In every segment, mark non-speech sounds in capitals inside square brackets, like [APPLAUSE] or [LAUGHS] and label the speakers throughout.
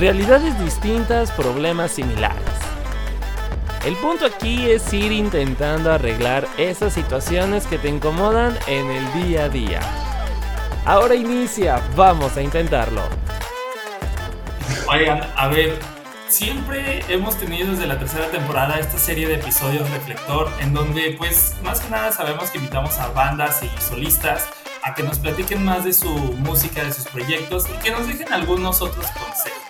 Speaker 1: Realidades distintas, problemas similares. El punto aquí es ir intentando arreglar esas situaciones que te incomodan en el día a día. Ahora inicia, vamos a intentarlo.
Speaker 2: Oigan, a ver, siempre hemos tenido desde la tercera temporada esta serie de episodios reflector en donde pues más que nada sabemos que invitamos a bandas y solistas a que nos platiquen más de su música, de sus proyectos y que nos dejen algunos otros consejos.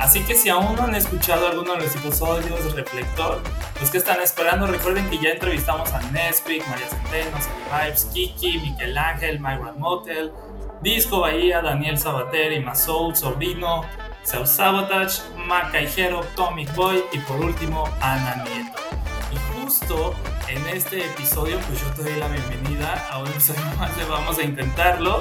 Speaker 2: Así que si aún no han escuchado alguno de los episodios de Reflector, los que están esperando, recuerden que ya entrevistamos a Nesquik, María Centeno, Sally Vibes, Kiki, Miguel Ángel, Myron Motel, Disco Bahía, Daniel Sabater, y Soul, Sobrino, Self Sabotage, Macaijero, Tomic Boy y por último Ana Nieto. Y justo en este episodio, pues yo te doy la bienvenida a un episodio más de Vamos a Intentarlo.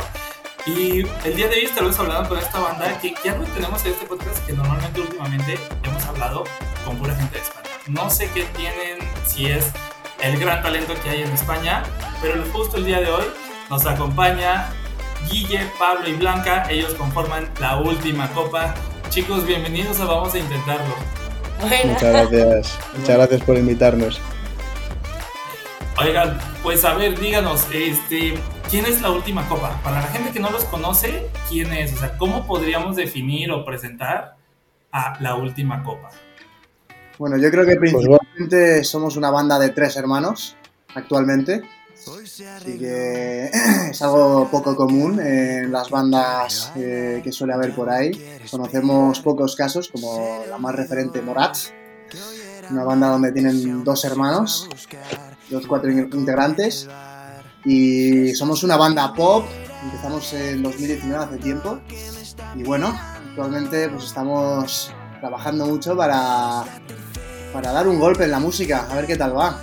Speaker 2: Y el día de hoy estaremos hablando con esta banda que ya no tenemos en este podcast que normalmente últimamente hemos hablado con pura gente de España. No sé qué tienen, si es el gran talento que hay en España, pero justo el día de hoy nos acompaña Guille, Pablo y Blanca. Ellos conforman la última copa. Chicos, bienvenidos a Vamos a Intentarlo.
Speaker 3: Muchas gracias. Muchas gracias por invitarnos.
Speaker 2: Oigan, pues a ver, díganos, este, ¿quién es la última copa? Para la gente que no los conoce, ¿quién es? O sea, ¿cómo podríamos definir o presentar a la última copa?
Speaker 3: Bueno, yo creo que pues principalmente somos una banda de tres hermanos actualmente. Así que [CLEARS THROAT] es algo poco común en las bandas eh, que suele haber por ahí. Conocemos pocos casos, como la más referente Morat, una banda donde tienen dos hermanos los cuatro integrantes. Y somos una banda pop, empezamos en 2019 hace tiempo. Y bueno, actualmente pues estamos trabajando mucho para, para dar un golpe en la música, a ver qué tal va.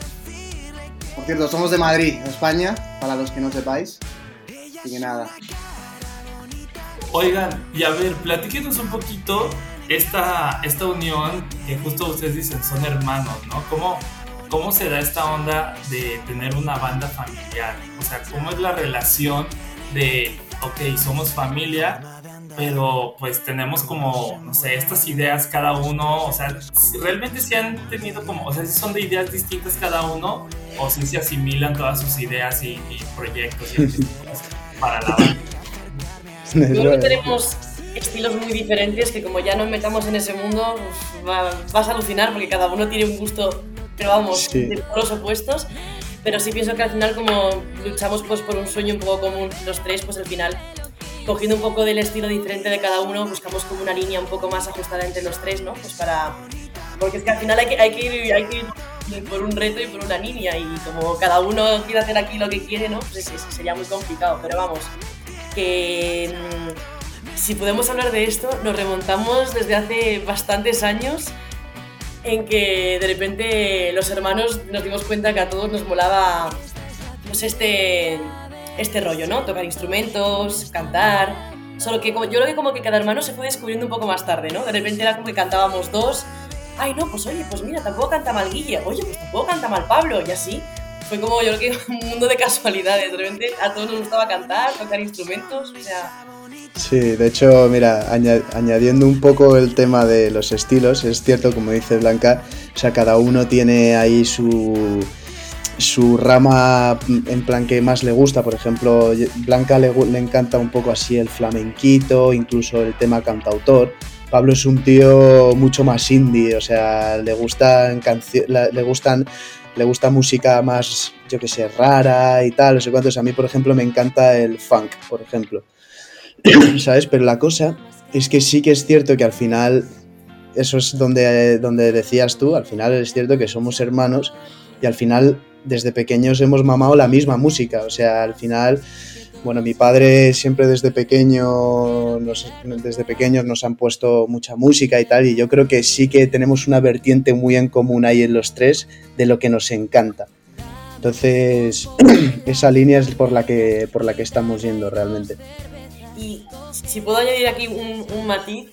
Speaker 3: Por cierto, somos de Madrid, España, para los que no sepáis. Así que nada.
Speaker 2: Oigan, y a ver, platíquenos un poquito esta, esta unión que justo ustedes dicen, son hermanos, ¿no? ¿Cómo, ¿Cómo se da esta onda de tener una banda familiar? O sea, ¿cómo es la relación de, ok, somos familia, pero pues tenemos como, no sé, estas ideas cada uno, o sea, realmente se han tenido como, o sea, si son de ideas distintas cada uno, o si se asimilan todas sus ideas y, proyectos [LAUGHS] para la banda.
Speaker 4: Creo que [LAUGHS] tenemos estilos muy diferentes que como ya nos metamos en ese mundo, pues, vas a alucinar porque cada uno tiene un gusto pero vamos, de los opuestos. Pero sí pienso que al final como luchamos pues por un sueño un poco común los tres, pues al final cogiendo un poco del estilo diferente de cada uno, buscamos como una línea un poco más ajustada entre los tres, ¿no? Pues para... Porque es que al final hay que, hay que, ir, hay que ir por un reto y por una línea y como cada uno quiere hacer aquí lo que quiere, ¿no? Pues sería muy complicado, pero vamos, que mm, si podemos hablar de esto, nos remontamos desde hace bastantes años en que de repente los hermanos nos dimos cuenta que a todos nos molaba pues este, este rollo, ¿no? Tocar instrumentos, cantar. Solo que como, yo creo que como que cada hermano se fue descubriendo un poco más tarde, ¿no? De repente era como que cantábamos dos. Ay, no, pues oye, pues mira, tampoco canta mal Guille. Oye, pues tampoco canta mal Pablo. Y así. Fue como yo creo que [LAUGHS] un mundo de casualidades. De repente a todos nos gustaba cantar, tocar instrumentos. O sea,
Speaker 3: Sí, de hecho, mira, añadiendo un poco el tema de los estilos, es cierto, como dice Blanca, o sea, cada uno tiene ahí su, su rama en plan que más le gusta. Por ejemplo, Blanca le, le, encanta un poco así el flamenquito, incluso el tema cantautor. Pablo es un tío mucho más indie, o sea, le gustan le gustan le gusta música más, yo que sé, rara y tal, no sé cuántos. A mí, por ejemplo, me encanta el funk, por ejemplo. [COUGHS] ¿sabes? Pero la cosa es que sí que es cierto que al final, eso es donde, donde decías tú, al final es cierto que somos hermanos y al final desde pequeños hemos mamado la misma música, o sea, al final, bueno, mi padre siempre desde pequeño, desde pequeños nos han puesto mucha música y tal, y yo creo que sí que tenemos una vertiente muy en común ahí en los tres de lo que nos encanta. Entonces, [CLEARS THROAT] esa línea es por la que, por la que estamos yendo realmente.
Speaker 4: Si puedo añadir aquí un, matiz,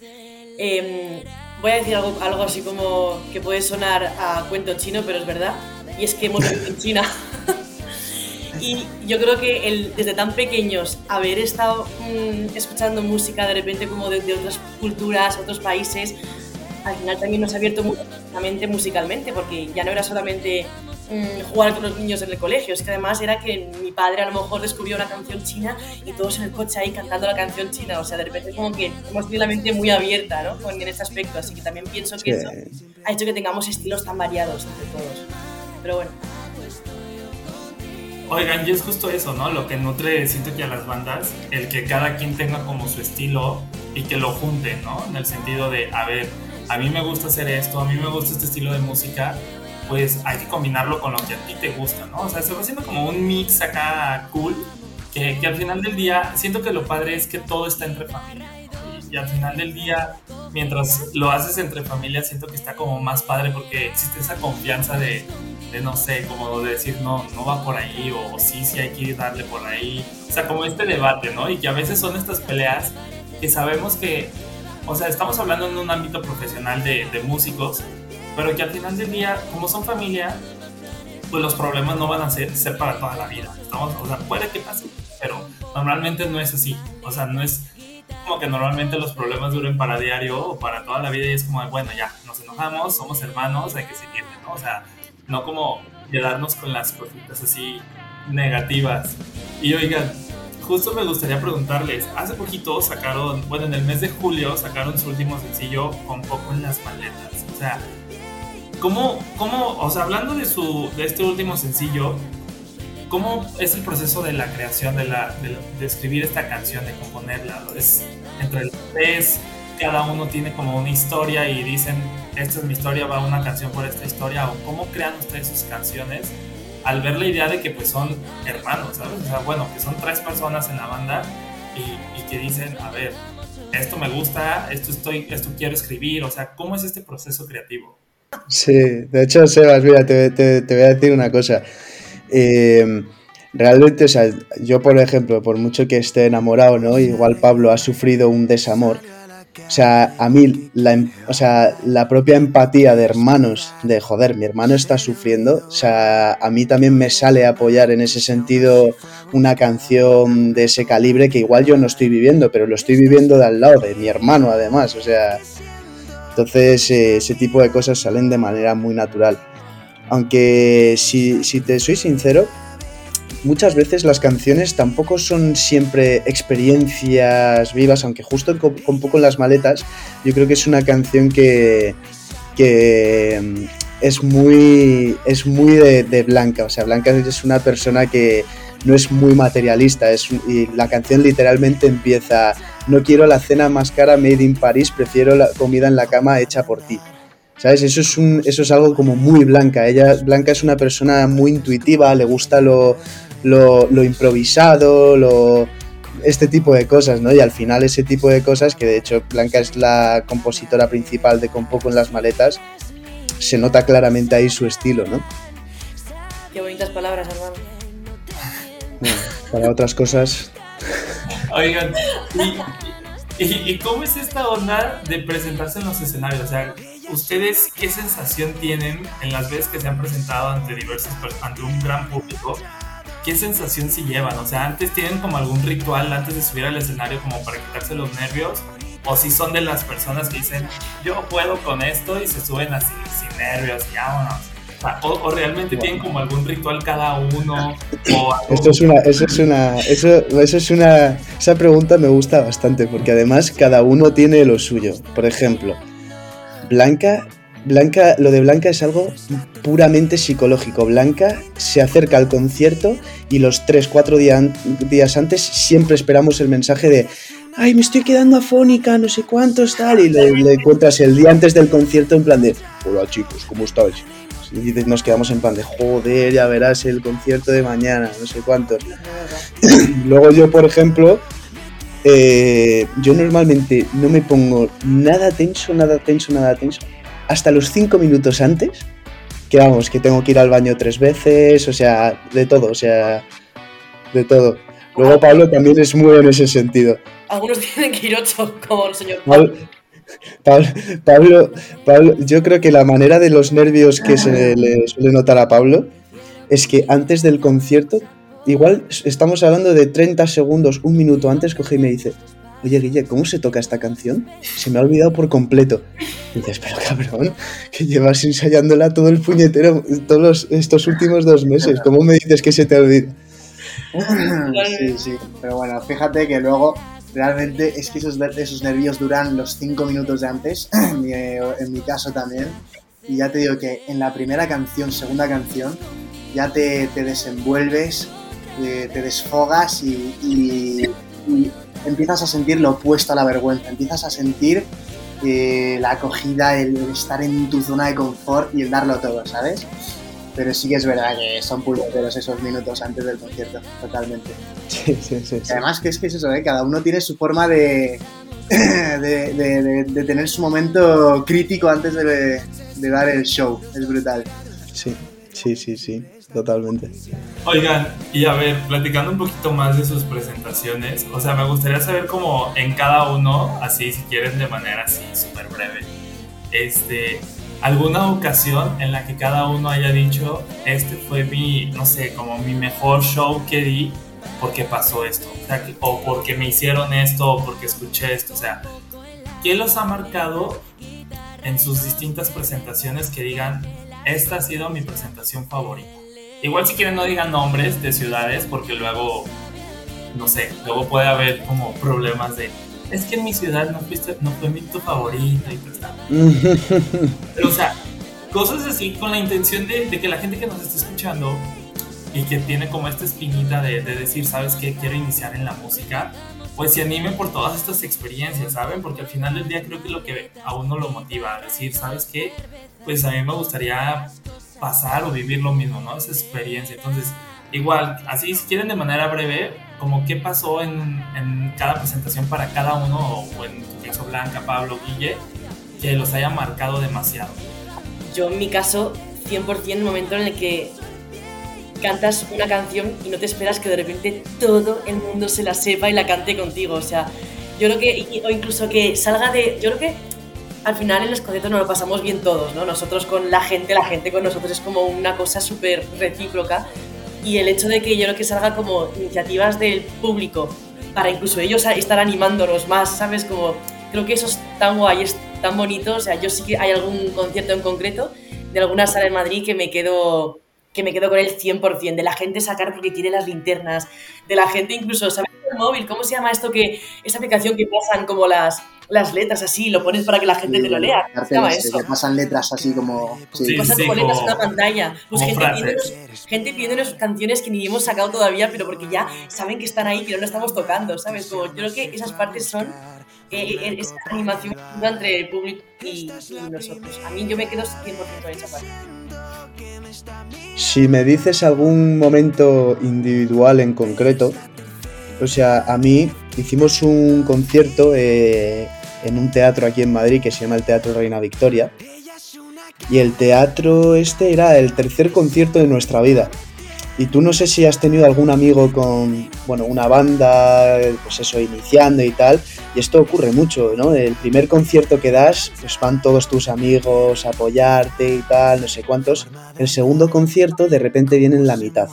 Speaker 4: em, voy a decir algo, algo así como que puede sonar a cuento chino, pero es verdad. Y es que hemos vivido en China. [LAUGHS] Y yo creo que el, desde tan pequeños haber estado mm, escuchando música de repente como de, de, otras culturas, otros países, al final también nos ha abierto mente musicalmente, porque ya no era solamente mm, jugar con los niños en el colegio, es que además era que mi padre a lo mejor descubrió una canción china y todos en el coche ahí cantando la canción china, o sea, de repente como que hemos tenido la mente muy abierta ¿no? en este aspecto, así que también pienso que eso ha hecho que tengamos estilos tan variados entre todos. Pero bueno.
Speaker 2: Oigan, y es justo eso, ¿no? Lo que nutre, siento que a las bandas, el que cada quien tenga como su estilo y que lo junten, ¿no? En el sentido de, a ver, a mí me gusta hacer esto, a mí me gusta este estilo de música, pues hay que combinarlo con lo que a ti te gusta, ¿no? O sea, se va haciendo como un mix acá cool, que, que al final del día, siento que lo padre es que todo está entre familia. Y, al final del día, mientras lo haces entre familia, siento que está como más padre porque existe esa confianza de, de no sé, como de decir, no, no va por ahí, o sí, sí hay que darle por ahí. O sea, como este debate, ¿no? Y que a veces son estas peleas que sabemos que, o sea, estamos hablando en un ámbito profesional de, de músicos, pero que al final del día, como son familia, pues los problemas no van a ser, ser para toda la vida. O sea, puede que pase, pero normalmente no es así. O sea, no es como que normalmente los problemas duren para diario o para toda la vida y es como, bueno, ya, nos enojamos, somos hermanos, hay que seguir, ¿no? O sea, no como quedarnos con las cositas así negativas. Y oigan, justo me gustaría preguntarles, hace poquito sacaron, bueno, en el mes de julio sacaron su último sencillo con poco en las maletas. O sea, ¿cómo, cómo o sea, hablando de, su, de este último sencillo, ¿cómo es el proceso de la creación, de, la, de, de escribir esta canción, de componerla? ¿Es entre los tres? cada uno tiene como una historia y dicen, esta es mi historia, va una canción por esta historia, o cómo crean ustedes sus canciones al ver la idea de que pues son hermanos, ¿sabes? O sea, bueno, que son tres personas en la banda y, y que dicen, a ver, esto me gusta, esto, estoy, esto quiero escribir, o sea, ¿cómo es este proceso creativo?
Speaker 3: Sí, de hecho, Sebas, mira, te, te, te voy a decir una cosa. Eh, realmente, o sea, yo, por ejemplo, por mucho que esté enamorado, ¿no? Igual Pablo ha sufrido un desamor o sea, a mí, la, em, o sea, la propia empatía de hermanos, de joder, mi hermano está sufriendo, o sea, a mí también me sale apoyar en ese sentido una canción de ese calibre que igual yo no estoy viviendo, pero lo estoy viviendo de al lado de mi hermano además, o sea, entonces eh, ese tipo de cosas salen de manera muy natural. Aunque si, te soy sincero, muchas veces las canciones tampoco son siempre experiencias vivas, aunque justo con, poco en las maletas, yo creo que es una canción que, que mm, es muy, es muy de, de, Blanca. O sea, Blanca es una persona que no es muy materialista. Es, y la canción literalmente empieza, no quiero la cena más cara made in Paris, prefiero la comida en la cama hecha por ti. ¿Sabes? Eso es, un, eso es algo como muy blanca. Ella, Blanca es una persona muy intuitiva, le gusta lo, lo, lo, improvisado, lo, este tipo de cosas, ¿no? Y al final ese tipo de cosas, que de hecho Blanca es la compositora principal de Con Poco en las Maletas, se nota claramente ahí su estilo, ¿no?
Speaker 4: Qué bonitas palabras, hermano.
Speaker 3: Bueno, para otras cosas... [LAUGHS]
Speaker 2: Oigan, ¿y, y, ¿y cómo es esta onda de presentarse en los escenarios? O sea, ¿ustedes qué sensación tienen en las veces que se han presentado ante diversos, ante un gran público? ¿qué sensación si llevan? O sea, antes tienen como algún ritual antes de subir al escenario como para quitarse los nervios, o si son de las personas que dicen, yo puedo con esto y se suben así sin nervios y vámonos. O, realmente tienen como algún ritual cada uno.
Speaker 3: Esto es una, eso es una, eso, eso es una, esa pregunta me gusta bastante porque además cada uno tiene lo suyo. Por ejemplo, Blanca Blanca, lo de Blanca es algo puramente psicológico. Blanca se acerca al concierto y los 3, 4 día, días antes siempre esperamos el mensaje de ay, me estoy quedando afónica, no sé cuántos, tal, y le encuentras el día antes del concierto en plan de hola chicos, ¿cómo estáis? Y nos quedamos en plan de joder, ya verás el concierto de mañana, no sé cuántos. [CLEARS THROAT] Luego yo, por ejemplo, eh, yo normalmente no me pongo nada tenso, nada tenso, nada tenso hasta los cinco minutos antes, que vamos, que tengo que ir al baño tres veces, o sea, de todo, o sea, de todo. Luego Pablo también es muy en ese sentido.
Speaker 4: Algunos [LAUGHS] tienen que ir ocho, como el señor
Speaker 3: Pablo. Pablo, Pablo, yo creo que la manera de los nervios que se le suele notar a Pablo es que antes del concierto igual estamos hablando de 30 segundos, un minuto antes, coge y me dice, oye Guille, ¿cómo se toca esta canción? Se me ha olvidado por completo. Y dices, pero cabrón, que llevas ensayándola todo el puñetero, todos estos últimos dos meses, ¿cómo me dices que se te olvida?
Speaker 5: Sí, sí, pero bueno, fíjate que luego realmente es que esos, esos nervios duran los cinco minutos de antes, [CLEARS THROAT] en mi caso también, y ya te digo que en la primera canción, segunda canción, ya te, desenvuelves, te, desfogas y, empiezas a sentir lo opuesto a la vergüenza, empiezas a sentir eh, la acogida, el, estar en tu zona de confort y el darlo todo, ¿sabes? Pero sí que es verdad que son puñeteros esos minutos antes del concierto, totalmente.
Speaker 3: Sí, sí, sí.
Speaker 5: Además que es que es eso, ¿eh? cada uno tiene su forma de, [LAUGHS] de, tener su momento crítico antes de, dar el show. Es brutal.
Speaker 3: Sí, sí, sí, sí, totalmente.
Speaker 2: Oigan, y a ver, platicando un poquito más de sus presentaciones, o sea, me gustaría saber cómo en cada uno, así si quieren de manera así súper breve, este, alguna ocasión en la que cada uno haya dicho, este fue mi, no sé, como mi mejor show que di porque pasó esto, o, porque me hicieron esto, o porque escuché esto, o sea, ¿qué los ha marcado en sus distintas presentaciones que digan, esta ha sido mi presentación favorita? Igual si quieren no digan nombres de ciudades porque luego, no sé, luego puede haber como problemas de, es que en mi ciudad no, fuiste, no fue mi tu favorito y pues [LAUGHS] Pero o sea, cosas así con la intención de, de que la gente que nos está escuchando y que tiene como esta espinita de, de decir, ¿sabes qué? Quiero iniciar en la música, pues se anime por todas estas experiencias, ¿saben? Porque al final del día creo que lo que a uno lo motiva a decir, ¿sabes qué? Pues a mí me gustaría pasar o vivir lo mismo, ¿no? Esa experiencia. Entonces, igual, así si quieren de manera breve, como qué pasó en, en cada presentación para cada uno, o en tu caso Blanca, Pablo, Guille, que los haya marcado demasiado.
Speaker 4: Yo en mi caso, 100% el momento en el que cantas una canción y no te esperas que de repente todo el mundo se la sepa y la cante contigo. O sea, yo creo que, o incluso que salga de. Yo creo que al final en los conciertos nos lo pasamos bien todos, ¿no? Nosotros con la gente, la gente con nosotros es como una cosa súper recíproca. Y el hecho de que yo creo que salga como iniciativas del público para incluso ellos estar animándonos más, ¿sabes? Como creo que eso es tan guay, es tan bonito. O sea, yo sí que hay algún concierto en concreto de alguna sala en Madrid que me quedo que me quedo con el 100%, de la gente sacar porque quiere las linternas, de la gente incluso, ¿sabes? El móvil, ¿cómo se llama esto que esa aplicación que pasan como las, las letras así, lo pones para que la gente te lo lea?
Speaker 5: ¿Cómo se llama eso? Que pasan letras así como...
Speaker 4: Sí, pasan como letras en una pantalla. Pues gente pidiéndonos, gente pidiéndonos canciones que ni hemos sacado todavía, pero porque ya saben que están ahí, que no lo estamos tocando, ¿sabes? Como, yo creo que esas partes son eh, eh, esa animación entre el público y, y, nosotros. A mí yo me quedo 100% en esa parte.
Speaker 3: Si me dices algún momento individual en concreto, o sea, a mí hicimos un concierto eh, en un teatro aquí en Madrid que se llama el Teatro Reina Victoria. Y el teatro este era el tercer concierto de nuestra vida. Y tú no sé si has tenido algún amigo con, bueno, una banda, pues eso, iniciando y tal. Y esto ocurre mucho, ¿no? El primer concierto que das, pues van todos tus amigos a apoyarte y tal, no sé cuántos. El segundo concierto, de repente viene en la mitad.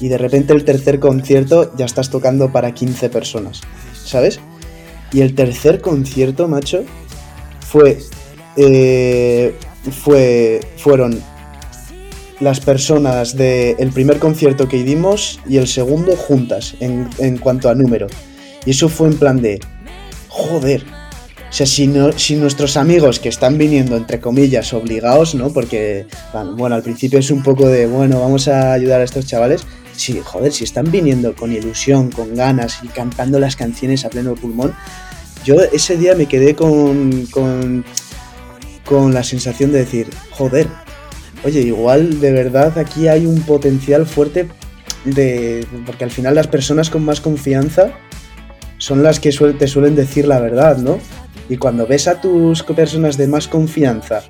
Speaker 3: Y de repente el tercer concierto ya estás tocando para 15 personas, ¿sabes? Y el tercer concierto, macho, fue... Eh, fue fueron las personas del primer concierto que dimos y el segundo juntas en, en, cuanto a número. Y eso fue en plan de, joder. O sea, si, no, si nuestros amigos que están viniendo, entre comillas, obligados, ¿no? Porque, bueno, al principio es un poco de, bueno, vamos a ayudar a estos chavales. Sí, joder, si están viniendo con ilusión, con ganas y cantando las canciones a pleno pulmón, yo ese día me quedé con, con, con la sensación de decir, joder, oye, igual de verdad aquí hay un potencial fuerte de. Porque al final las personas con más confianza son las que te suelen decir la verdad, ¿no? Y cuando ves a tus personas de más confianza,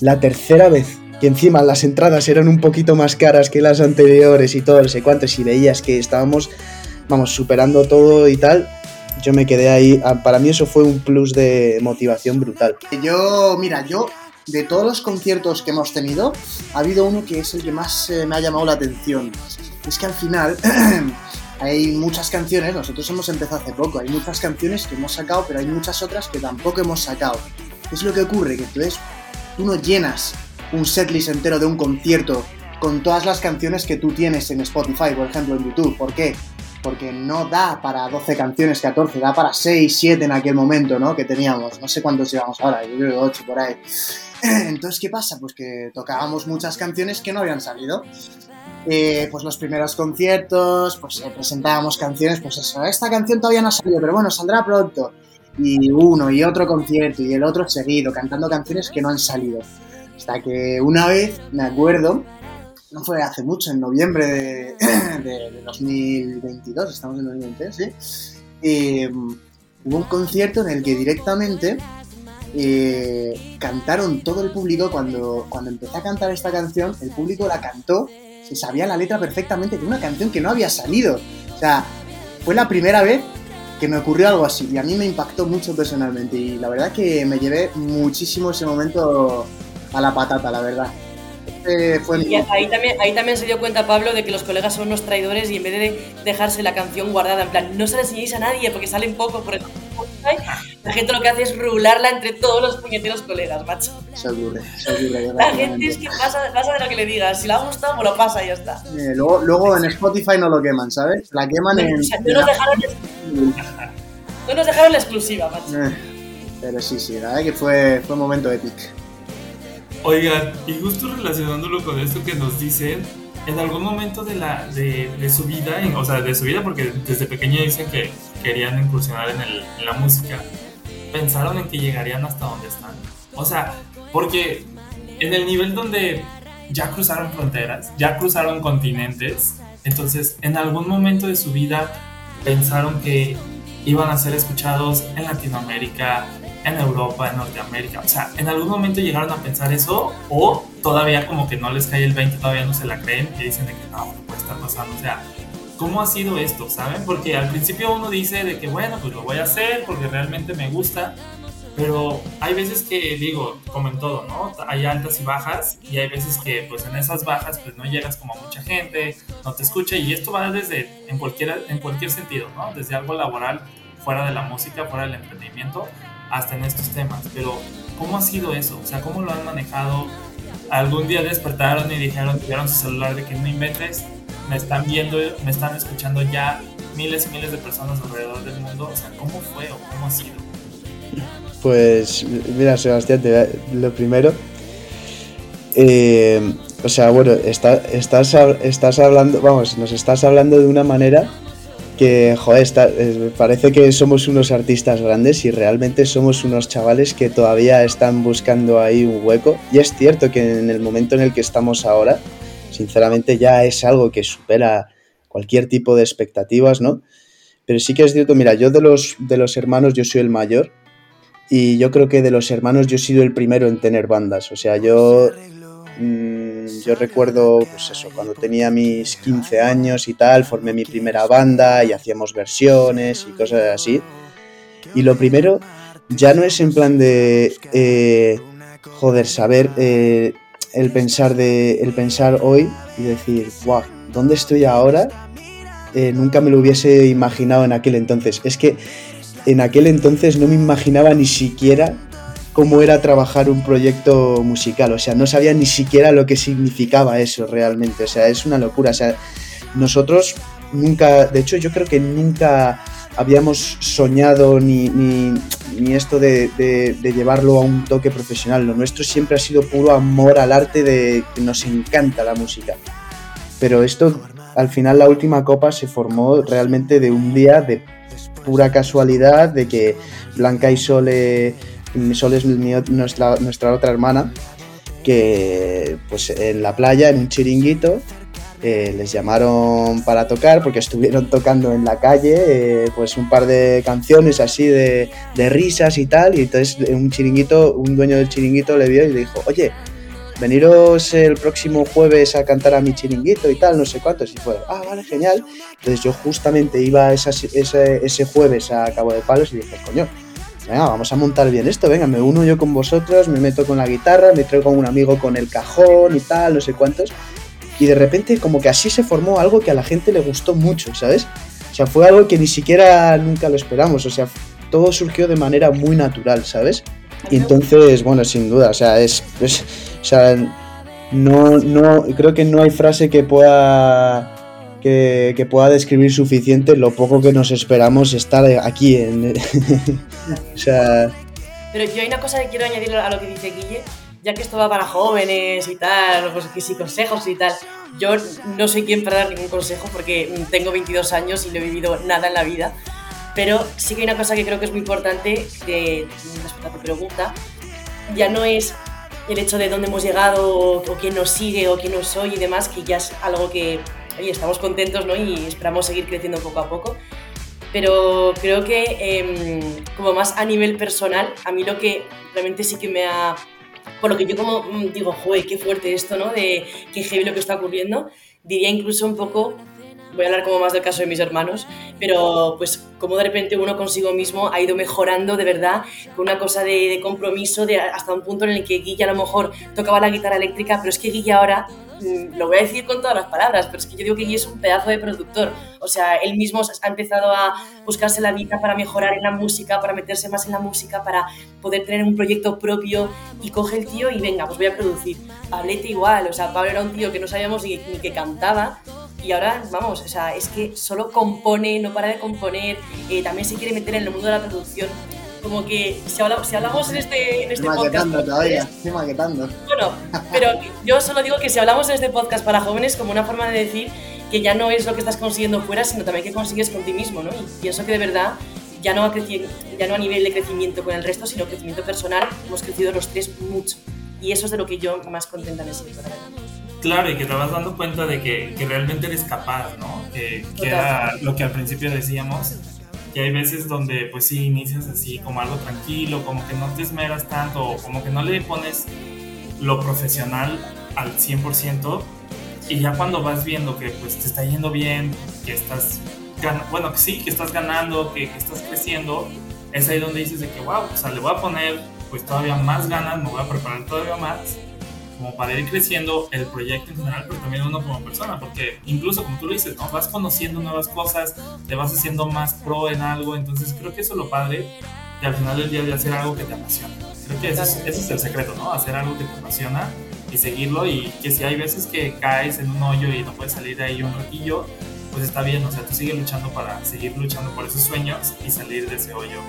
Speaker 3: la tercera vez que encima las entradas eran un poquito más caras que las anteriores y todo, no sé cuántos, y veías que estábamos, vamos, superando todo y tal, yo me quedé ahí. Ah, para mí eso fue un plus de motivación brutal.
Speaker 5: Yo, mira, yo de todos los conciertos que hemos tenido, ha habido uno que es el que más eh, me ha llamado la atención. es que al final [CLEARS THROAT] hay muchas canciones, nosotros hemos empezado hace poco, hay muchas canciones que hemos sacado, pero hay muchas otras que tampoco hemos sacado. ¿Qué es lo que ocurre? Que entonces tú no llenas un setlist entero de un concierto con todas las canciones que tú tienes en Spotify, por ejemplo, en YouTube. ¿Por qué? Porque no da para 12 canciones, 14, da para 6, 7 en aquel momento, ¿no? Que teníamos. No sé cuántos llevamos ahora, yo creo que 8 por ahí. [CLEARS THROAT] Entonces, ¿qué pasa? Pues que tocábamos muchas canciones que no habían salido. Eh, pues los primeros conciertos, pues eh, presentábamos canciones, pues eso, esta canción todavía no ha salido, pero bueno, saldrá pronto. Y uno y otro concierto y el otro seguido, cantando canciones que no han salido. Hasta que una vez, me acuerdo, no fue hace mucho, en noviembre de, [CLEARS THROAT] 2022, estamos en 2023, ¿sí? Eh, hubo un concierto en el que directamente eh, cantaron todo el público, cuando, cuando empecé a cantar esta canción, el público la cantó, se sabía la letra perfectamente de una canción que no había salido. O sea, fue la primera vez que me ocurrió algo así y a mí me impactó mucho personalmente y la verdad que me llevé muchísimo ese momento a la patata, la verdad.
Speaker 4: Este y ahí también, ahí también se dio cuenta Pablo de que los colegas son unos traidores y en vez de dejarse la canción guardada, en plan, no se la enseñéis a nadie porque salen poco por el la gente lo que hace es rularla entre todos los puñeteros colegas, macho.
Speaker 5: Se ocurre, se ocurre.
Speaker 4: La gente es que pasa, pasa, de lo que le digas. Si le ha gustado, pues lo pasa y ya está.
Speaker 5: Eh, luego, luego en Spotify no lo queman, ¿sabes? La queman en.
Speaker 4: no, nos dejaron, [LAUGHS] no nos dejaron la exclusiva, macho. Eh,
Speaker 5: pero sí, sí, la verdad que fue, fue un momento épico.
Speaker 2: Oigan, y justo relacionándolo con esto que nos dicen, en algún momento de, la, de, de su vida, o sea, de su vida, porque desde pequeño dicen que querían incursionar en, el, en la música, pensaron en que llegarían hasta donde están. O sea, porque en el nivel donde ya cruzaron fronteras, ya cruzaron continentes, entonces en algún momento de su vida pensaron que iban a ser escuchados en Latinoamérica, en Europa, en Norteamérica. O sea, en algún momento llegaron a pensar eso o todavía como que no les cae el 20, todavía no se la creen y dicen de que no, puede estar pasando. O sea, ¿cómo ha sido esto? ¿Saben? Porque al principio uno dice de que bueno, pues lo voy a hacer porque realmente me gusta. Pero hay veces que, digo, como en todo, ¿no? Hay altas y bajas y hay veces que pues en esas bajas pues no llegas como a mucha gente, no te escucha y esto va desde, en cualquier, en cualquier sentido, ¿no? Desde algo laboral, fuera de la música, fuera del entretenimiento, hasta en estos temas. Pero, ¿cómo ha sido eso? O sea, ¿cómo lo han manejado? Algún día despertaron y dijeron, tuvieron su celular de que no inventes, me están viendo, me están escuchando ya miles y miles de personas alrededor del mundo. O sea, ¿cómo fue o cómo ha sido?
Speaker 3: Pues, mira, Sebastián, lo primero. Eh, o sea, bueno, estás, estás hablando, vamos, nos estás hablando de una manera que, joder, eh, parece que somos unos artistas grandes y realmente somos unos chavales que todavía están buscando ahí un hueco. Y es cierto que en el momento en el que estamos ahora, sinceramente ya es algo que supera cualquier tipo de expectativas, ¿no? Pero sí que es cierto, mira, yo de los, de los hermanos yo soy el mayor y yo creo que de los hermanos yo he sido el primero en tener bandas. O sea, yo... Mm, yo recuerdo, pues eso, cuando tenía mis 15 años y tal, formé mi primera banda y hacíamos versiones y cosas así. Y lo primero ya no es en plan de, eh, joder, saber eh, el, pensar de, el pensar hoy y decir, wow, ¿dónde estoy ahora? Eh, nunca me lo hubiese imaginado en aquel entonces. Es que en aquel entonces no me imaginaba ni siquiera cómo era trabajar un proyecto musical, o sea, no sabía ni siquiera lo que significaba eso realmente, o sea, es una locura, o sea, nosotros nunca, de hecho yo creo que nunca habíamos soñado ni, ni, esto de, de, llevarlo a un toque profesional, lo nuestro siempre ha sido puro amor al arte de que nos encanta la música, pero esto al final la última copa se formó realmente de un día de pura casualidad, de que Blanca y Sole Sol es nuestra, nuestra otra hermana, que pues en la playa, en un chiringuito, eh, les llamaron para tocar porque estuvieron tocando en la calle eh, pues un par de canciones así de, risas y tal y entonces un chiringuito un dueño del chiringuito le vio y le dijo oye veniros el próximo jueves a cantar a mi chiringuito y tal no sé cuántos y fue ah vale genial entonces yo justamente iba ese jueves a Cabo de Palos y dije coño venga, vamos a montar bien esto, venga, me uno yo con vosotros, me meto con la guitarra, me traigo con un amigo con el cajón y tal, no sé cuántos. y de repente como que así se formó algo que a la gente le gustó mucho, ¿sabes? O sea, fue algo que ni siquiera nunca lo esperamos, o sea, todo surgió de manera muy natural, ¿sabes? Y entonces, bueno, sin duda, o sea, es, o sea, no, no, creo que no hay frase que pueda que, pueda describir suficiente lo poco que nos esperamos estar aquí. En, [LAUGHS] o sea...
Speaker 4: Pero yo hay una cosa que quiero añadir a lo que dice Guille, ya que esto va para jóvenes y tal, pues que si consejos y tal. Yo no soy quien para dar ningún consejo porque tengo 22 años y no he vivido nada en la vida. Pero sí que hay una cosa que creo que es muy importante de, respecto a tu pregunta. Ya no es el hecho de dónde hemos llegado o, o quién nos sigue o quién nos soy y demás, que ya es algo que oye, estamos contentos ¿no? y esperamos seguir creciendo poco a poco. Pero creo que em, como más a nivel personal, a mí lo que realmente sí que me ha... Por lo que yo como mm, digo, joder, qué fuerte esto, ¿no? De qué heavy lo que está ocurriendo, diría incluso un poco voy a hablar como más del caso de mis hermanos, pero pues como de repente uno consigo mismo ha ido mejorando de verdad con una cosa de, compromiso de hasta un punto en el que Guilla a lo mejor tocaba la guitarra eléctrica, pero es que Guilla ahora lo voy a decir con todas las palabras, pero es que yo digo que Guille es un pedazo de productor. O sea, él mismo ha empezado a buscarse la vida para mejorar en la música, para meterse más en la música, para poder tener un proyecto propio y coge el tío y venga, pues voy a producir. Pablete igual, o sea, Pablo era un tío que no sabíamos ni, ni que cantaba y ahora, vamos, o sea, es que solo compone, no para de componer, eh, también se quiere meter en el mundo de la producción como que si hablamos, si hablamos en este, en este podcast.
Speaker 5: todavía, estoy maquetando.
Speaker 4: Bueno, pero yo solo digo que si hablamos en este podcast para jóvenes, como una forma de decir que ya no es lo que estás consiguiendo fuera, sino también que consigues con ti mismo, ¿no? Y pienso que de verdad, ya no, a ya no a nivel de crecimiento con el resto, sino crecimiento personal, hemos crecido los tres mucho. Y eso es de lo que yo más contenta me siento,
Speaker 2: Claro, y que te vas dando cuenta de que, que realmente eres capaz, ¿no? Que, que era lo que al principio decíamos, y hay veces donde pues sí inicias así como algo tranquilo, como que no te esmeras tanto, como que no le pones lo profesional al 100%, y ya cuando vas viendo que pues te está yendo bien, que estás, bueno, que sí, que estás ganando, que, que estás creciendo, es ahí donde dices de que wow, o sea, le voy a poner pues todavía más ganas, me voy a preparar todavía más como para ir creciendo el proyecto en general, pero también uno como persona, porque incluso como tú lo dices, ¿no? vas conociendo nuevas cosas, te vas haciendo más pro en algo, entonces creo que eso es lo padre y al final del día de hacer algo que te apasiona. Creo que ese es, el secreto, ¿no? Hacer algo que te apasiona y seguirlo y que si hay veces que caes en un hoyo y no puedes salir de ahí un ratillo, pues está bien, o sea, tú sigues luchando para seguir luchando por esos sueños y salir de ese hoyo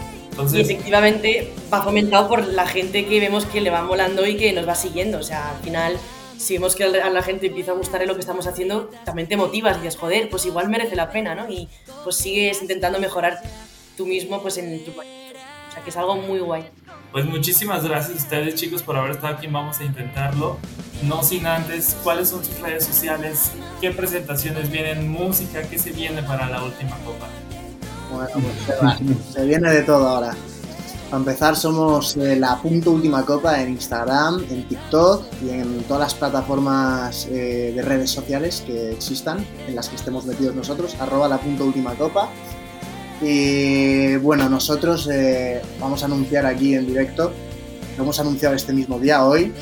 Speaker 4: y efectivamente va fomentado por la gente que vemos que le va molando y que nos va siguiendo. O sea, al final, si vemos que a la gente empieza a gustar lo que estamos haciendo, también te motivas y dices, joder, pues igual merece la pena, ¿no? Y pues sigues intentando mejorar tú mismo pues en tu país. O sea, que es algo muy guay.
Speaker 2: Pues muchísimas gracias a ustedes chicos por haber estado aquí, vamos a intentarlo. No sin antes, ¿cuáles son sus redes sociales? ¿Qué presentaciones vienen? ¿Música? ¿Qué se viene para la última copa?
Speaker 5: Bueno, pues se, viene de todo ahora. Para empezar, somos eh, la punto última copa en Instagram, en TikTok y en todas las plataformas eh, de redes sociales que existan, en las que estemos metidos nosotros, arroba la punto última copa. Y bueno, nosotros eh, vamos a anunciar aquí en directo, lo hemos anunciado este mismo día, hoy,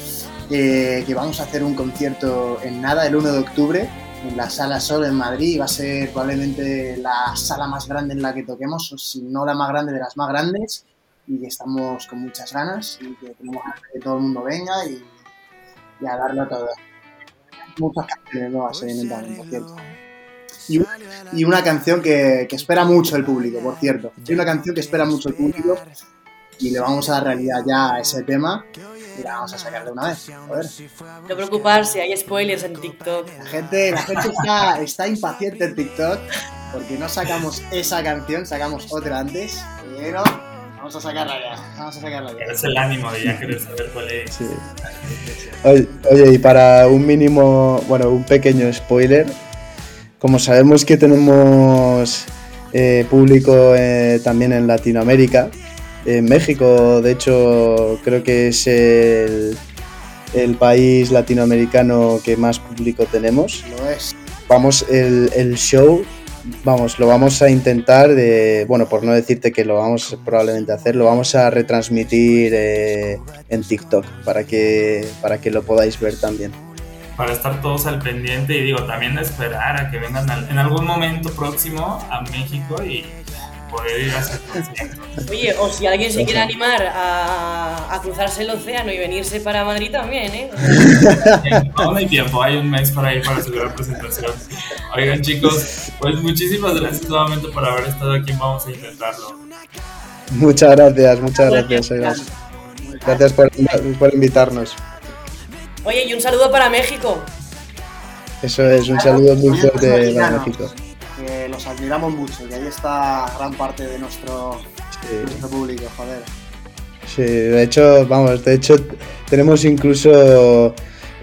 Speaker 5: que vamos a hacer un concierto en nada, el 1 de octubre, la Sala Sol en Madrid. Va a ser probablemente la sala más grande en la que toquemos, o si no la más grande de las más grandes. Y estamos con muchas ganas y que tenemos que todo el mundo venga y, a darlo todo. Muchas canciones nuevas también, por cierto. Y, una canción que, que, espera mucho el público, por cierto. Hay una canción que espera mucho el público y le vamos a dar realidad ya a ese tema y la vamos a sacar de una vez. Joder.
Speaker 4: No preocuparse, hay spoilers en TikTok.
Speaker 5: La gente, la gente está, está impaciente en TikTok porque no sacamos esa canción, sacamos otra antes, pero vamos a sacarla ya. Vamos a sacarla ya.
Speaker 2: Es el ánimo de ya querer saber cuál es. Sí.
Speaker 3: Oye, y para un mínimo, bueno, un pequeño spoiler, como sabemos que tenemos eh, público eh, también en Latinoamérica, en México, de hecho, creo que es el, país latinoamericano que más público tenemos.
Speaker 5: Lo es.
Speaker 3: Vamos, el, show, vamos, lo vamos a intentar, de, bueno, por no decirte que lo vamos probablemente a hacer, lo vamos a retransmitir eh, en TikTok para que, para que lo podáis ver también.
Speaker 2: para estar todos al pendiente y digo, también esperar a que vengan en algún momento próximo a México y poder ir a hacer
Speaker 4: Oye, o si alguien se quiere animar a, a, cruzarse el océano y venirse para Madrid también, ¿eh?
Speaker 2: Aún hay tiempo, hay un mes para ir para su gran presentación. Oigan chicos, pues muchísimas gracias nuevamente por haber estado aquí, vamos a intentarlo.
Speaker 3: Muchas gracias, muchas gracias, gracias. Gracias por, por invitarnos.
Speaker 4: Oye, y un saludo para México.
Speaker 3: Eso es, un saludo muy fuerte para México
Speaker 5: los admiramos mucho y ahí está gran parte de nuestro, público, joder.
Speaker 3: Sí, de hecho, vamos, de hecho tenemos incluso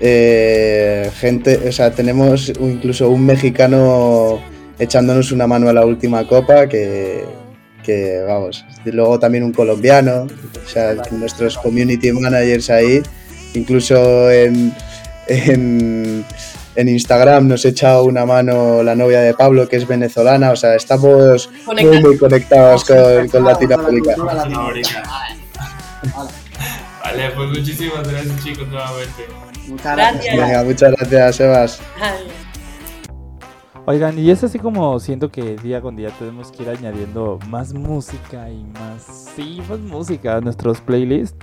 Speaker 3: eh, gente, o sea, tenemos incluso un mexicano echándonos una mano a la última copa que, que vamos, y luego también un colombiano, o sea, nuestros community managers ahí, incluso en, en en Instagram nos echa una mano la novia de Pablo, que es venezolana. O sea, estamos muy, muy conectados con, con Latinoamérica.
Speaker 2: Vale, pues muchísimas gracias, chicos, nuevamente.
Speaker 4: Muchas gracias.
Speaker 3: muchas gracias, Sebas.
Speaker 6: Oigan, y es así como siento que día con día tenemos que ir añadiendo más música y más, sí, más música a nuestros playlists.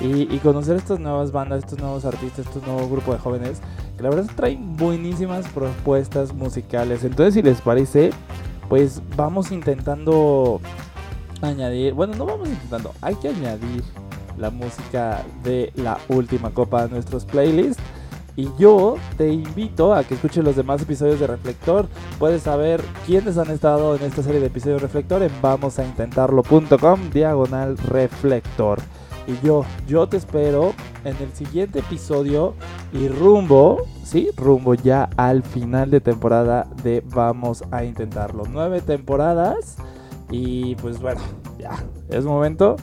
Speaker 6: Y, conocer estas nuevas bandas, estos nuevos artistas, estos nuevos grupos de jóvenes, que la verdad traen buenísimas propuestas musicales. Entonces, si les parece, pues vamos intentando añadir, bueno, no vamos intentando, hay que añadir la música de la última copa a nuestros playlists. Y yo te invito a que escuches los demás episodios de Reflector. Puedes saber quiénes han estado en esta serie de episodios de Reflector en vamosaintentarlo.com diagonal reflector. Y yo, yo te espero en el siguiente episodio y rumbo, sí, rumbo ya al final de temporada de Vamos a intentarlo. Nueve temporadas y pues bueno, ya es momento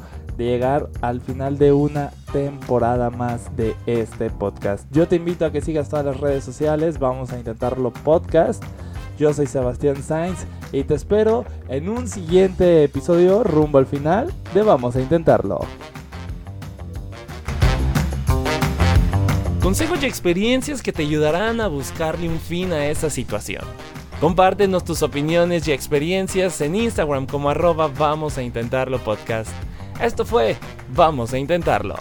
Speaker 6: llegar al final de una temporada más de este podcast. Yo te invito a que sigas todas las redes sociales, vamos a intentarlo podcast. Yo soy Sebastián Sainz y te espero en un siguiente episodio rumbo al final de Vamos a intentarlo.
Speaker 1: Consejos y experiencias que te ayudarán a buscarle un fin a esa situación. Compártenos tus opiniones y experiencias en Instagram como arroba vamos a intentarlo podcast. Esto fue Vamos a intentarlo.